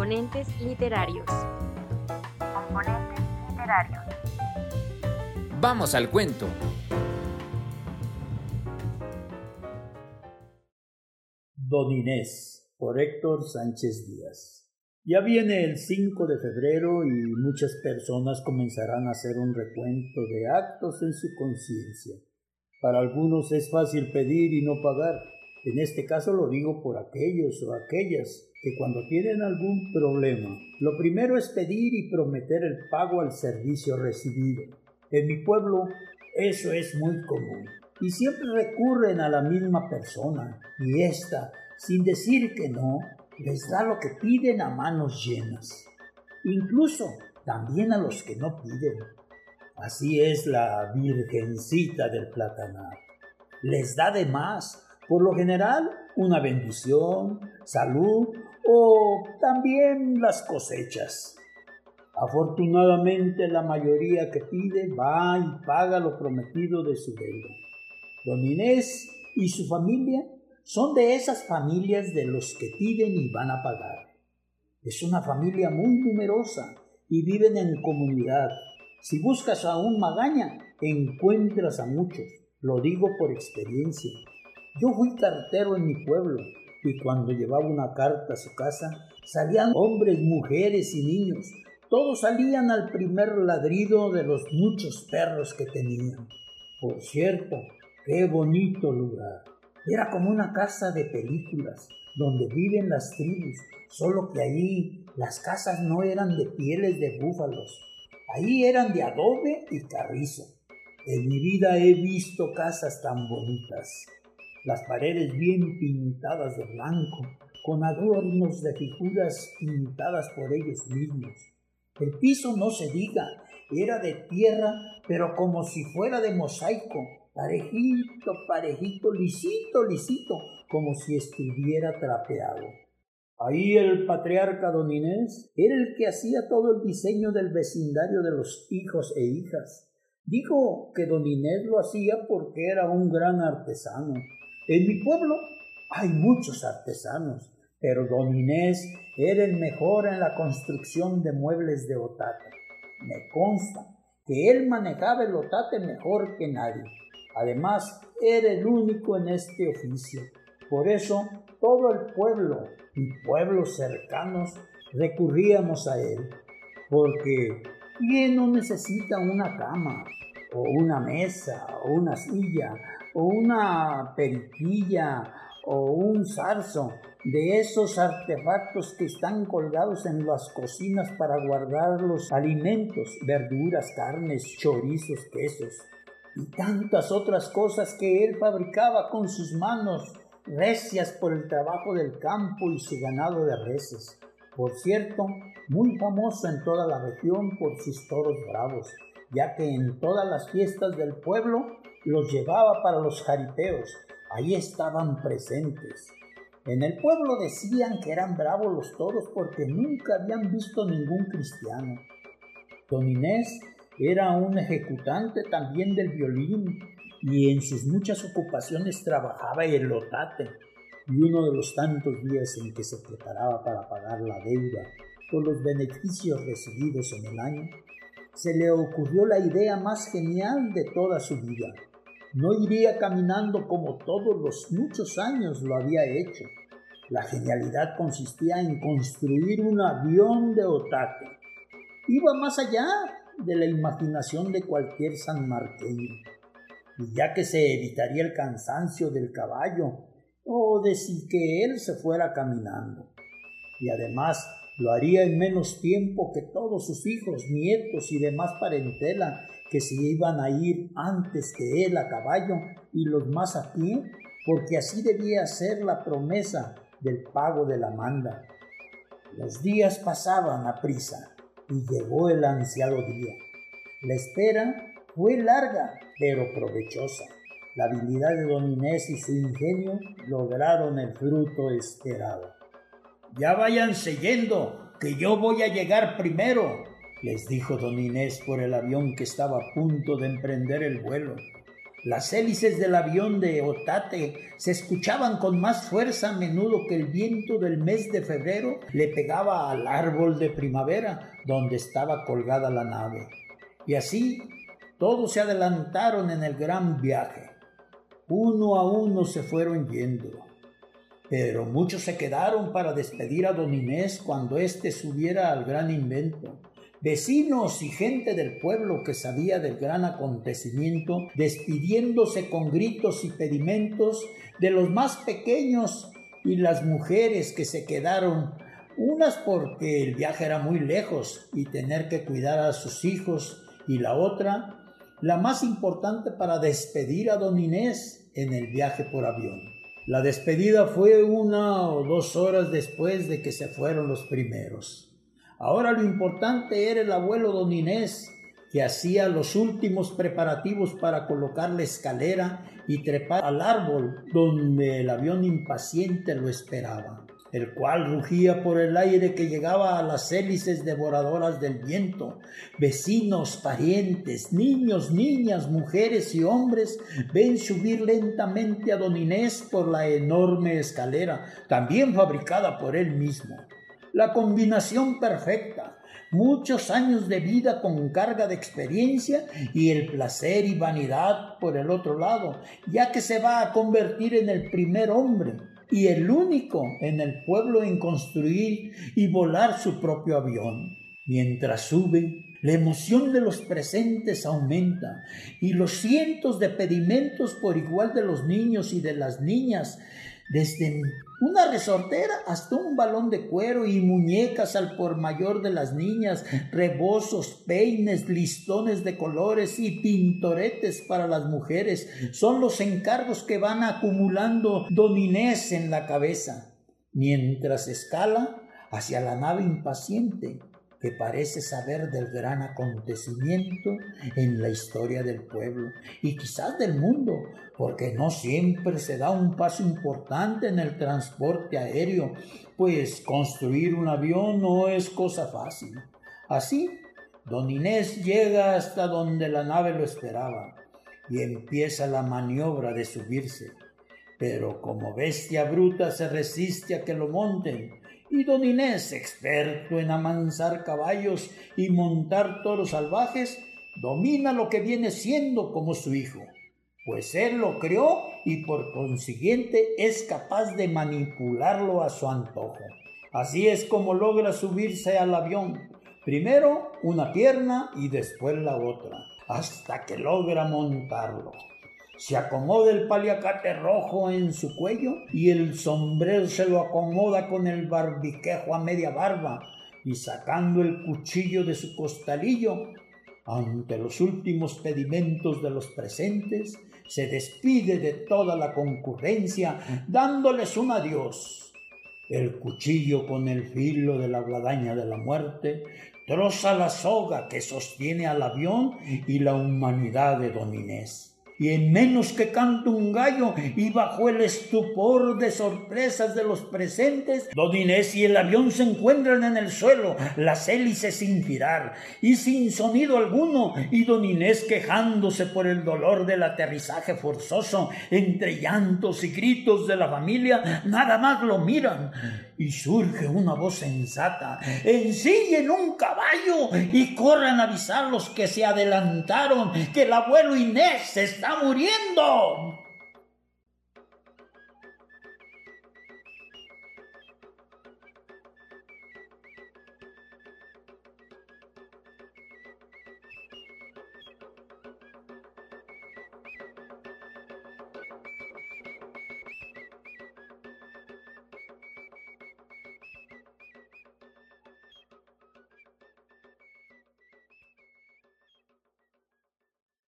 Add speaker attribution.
Speaker 1: Componentes literarios. Componentes literarios.
Speaker 2: Vamos al cuento.
Speaker 3: Don Inés, por Héctor Sánchez Díaz. Ya viene el 5 de febrero y muchas personas comenzarán a hacer un recuento de actos en su conciencia. Para algunos es fácil pedir y no pagar. En este caso lo digo por aquellos o aquellas que cuando tienen algún problema, lo primero es pedir y prometer el pago al servicio recibido. En mi pueblo eso es muy común y siempre recurren a la misma persona y ésta, sin decir que no, les da lo que piden a manos llenas. Incluso también a los que no piden. Así es la Virgencita del Platanar. Les da de más, por lo general, una bendición, salud o también las cosechas. Afortunadamente la mayoría que pide va y paga lo prometido de su deuda. Don Inés y su familia son de esas familias de los que piden y van a pagar. Es una familia muy numerosa y viven en comunidad. Si buscas a un magaña, encuentras a muchos. Lo digo por experiencia. Yo fui cartero en mi pueblo y cuando llevaba una carta a su casa, salían hombres, mujeres y niños. Todos salían al primer ladrido de los muchos perros que tenían. Por cierto, qué bonito lugar. Era como una casa de películas, donde viven las tribus, solo que ahí las casas no eran de pieles de búfalos, ahí eran de adobe y carrizo. En mi vida he visto casas tan bonitas las paredes bien pintadas de blanco, con adornos de figuras pintadas por ellos mismos. El piso no se diga, era de tierra, pero como si fuera de mosaico, parejito, parejito, lisito, lisito, como si estuviera trapeado. Ahí el patriarca don Inés era el que hacía todo el diseño del vecindario de los hijos e hijas. Digo que don Inés lo hacía porque era un gran artesano en mi pueblo hay muchos artesanos, pero don Inés era el mejor en la construcción de muebles de otate. Me consta que él manejaba el otate mejor que nadie. Además, era el único en este oficio. Por eso, todo el pueblo y pueblos cercanos recurríamos a él, porque ¿quién no necesita una cama, o una mesa, o una silla, o una periquilla o un zarzo de esos artefactos que están colgados en las cocinas para guardar los alimentos, verduras, carnes, chorizos, quesos y tantas otras cosas que él fabricaba con sus manos, recias por el trabajo del campo y su ganado de reses. Por cierto, muy famoso en toda la región por sus toros bravos, ya que en todas las fiestas del pueblo los llevaba para los jaripeos. Ahí estaban presentes. En el pueblo decían que eran bravos los toros porque nunca habían visto ningún cristiano. Don Inés era un ejecutante también del violín y en sus muchas ocupaciones trabajaba el lotate. Y uno de los tantos días en que se preparaba para pagar la deuda por los beneficios recibidos en el año, se le ocurrió la idea más genial de toda su vida. No iría caminando como todos los muchos años lo había hecho. La genialidad consistía en construir un avión de otate. Iba más allá de la imaginación de cualquier sanmarqueño. Y ya que se evitaría el cansancio del caballo o de si que él se fuera caminando. Y además lo haría en menos tiempo que todos sus hijos, nietos y demás parentela que se iban a ir antes que él a caballo y los más a pie, porque así debía ser la promesa del pago de la manda. Los días pasaban a prisa y llegó el ansiado día. La espera fue larga pero provechosa. La habilidad de don Inés y su ingenio lograron el fruto esperado. Ya váyanse yendo, que yo voy a llegar primero, les dijo don Inés por el avión que estaba a punto de emprender el vuelo. Las hélices del avión de Otate se escuchaban con más fuerza a menudo que el viento del mes de febrero le pegaba al árbol de primavera donde estaba colgada la nave. Y así todos se adelantaron en el gran viaje. Uno a uno se fueron yendo. Pero muchos se quedaron para despedir a don Inés cuando éste subiera al gran invento vecinos y gente del pueblo que sabía del gran acontecimiento, despidiéndose con gritos y pedimentos de los más pequeños y las mujeres que se quedaron, unas porque el viaje era muy lejos y tener que cuidar a sus hijos, y la otra, la más importante para despedir a don Inés en el viaje por avión. La despedida fue una o dos horas después de que se fueron los primeros. Ahora lo importante era el abuelo don Inés, que hacía los últimos preparativos para colocar la escalera y trepar al árbol donde el avión impaciente lo esperaba, el cual rugía por el aire que llegaba a las hélices devoradoras del viento. Vecinos, parientes, niños, niñas, mujeres y hombres ven subir lentamente a don Inés por la enorme escalera, también fabricada por él mismo la combinación perfecta, muchos años de vida con carga de experiencia y el placer y vanidad por el otro lado, ya que se va a convertir en el primer hombre y el único en el pueblo en construir y volar su propio avión. Mientras sube, la emoción de los presentes aumenta y los cientos de pedimentos por igual de los niños y de las niñas desde una resortera hasta un balón de cuero y muñecas al por mayor de las niñas, rebozos, peines, listones de colores y tintoretes para las mujeres. Son los encargos que van acumulando Don Inés en la cabeza, mientras escala hacia la nave impaciente que parece saber del gran acontecimiento en la historia del pueblo y quizás del mundo, porque no siempre se da un paso importante en el transporte aéreo, pues construir un avión no es cosa fácil. Así, don Inés llega hasta donde la nave lo esperaba y empieza la maniobra de subirse, pero como bestia bruta se resiste a que lo monten y don Inés, experto en amansar caballos y montar toros salvajes, domina lo que viene siendo como su hijo, pues él lo creó y por consiguiente es capaz de manipularlo a su antojo. Así es como logra subirse al avión, primero una pierna y después la otra, hasta que logra montarlo se acomoda el paliacate rojo en su cuello y el sombrero se lo acomoda con el barbiquejo a media barba y sacando el cuchillo de su costalillo, ante los últimos pedimentos de los presentes, se despide de toda la concurrencia, dándoles un adiós. El cuchillo con el filo de la guadaña de la muerte troza la soga que sostiene al avión y la humanidad de Don Inés y en menos que canta un gallo y bajo el estupor de sorpresas de los presentes, don Inés y el avión se encuentran en el suelo, las hélices sin girar y sin sonido alguno, y don Inés quejándose por el dolor del aterrizaje forzoso, entre llantos y gritos de la familia, nada más lo miran y surge una voz sensata, ensillen un caballo y corran a avisar los que se adelantaron que el abuelo Inés está muriendo.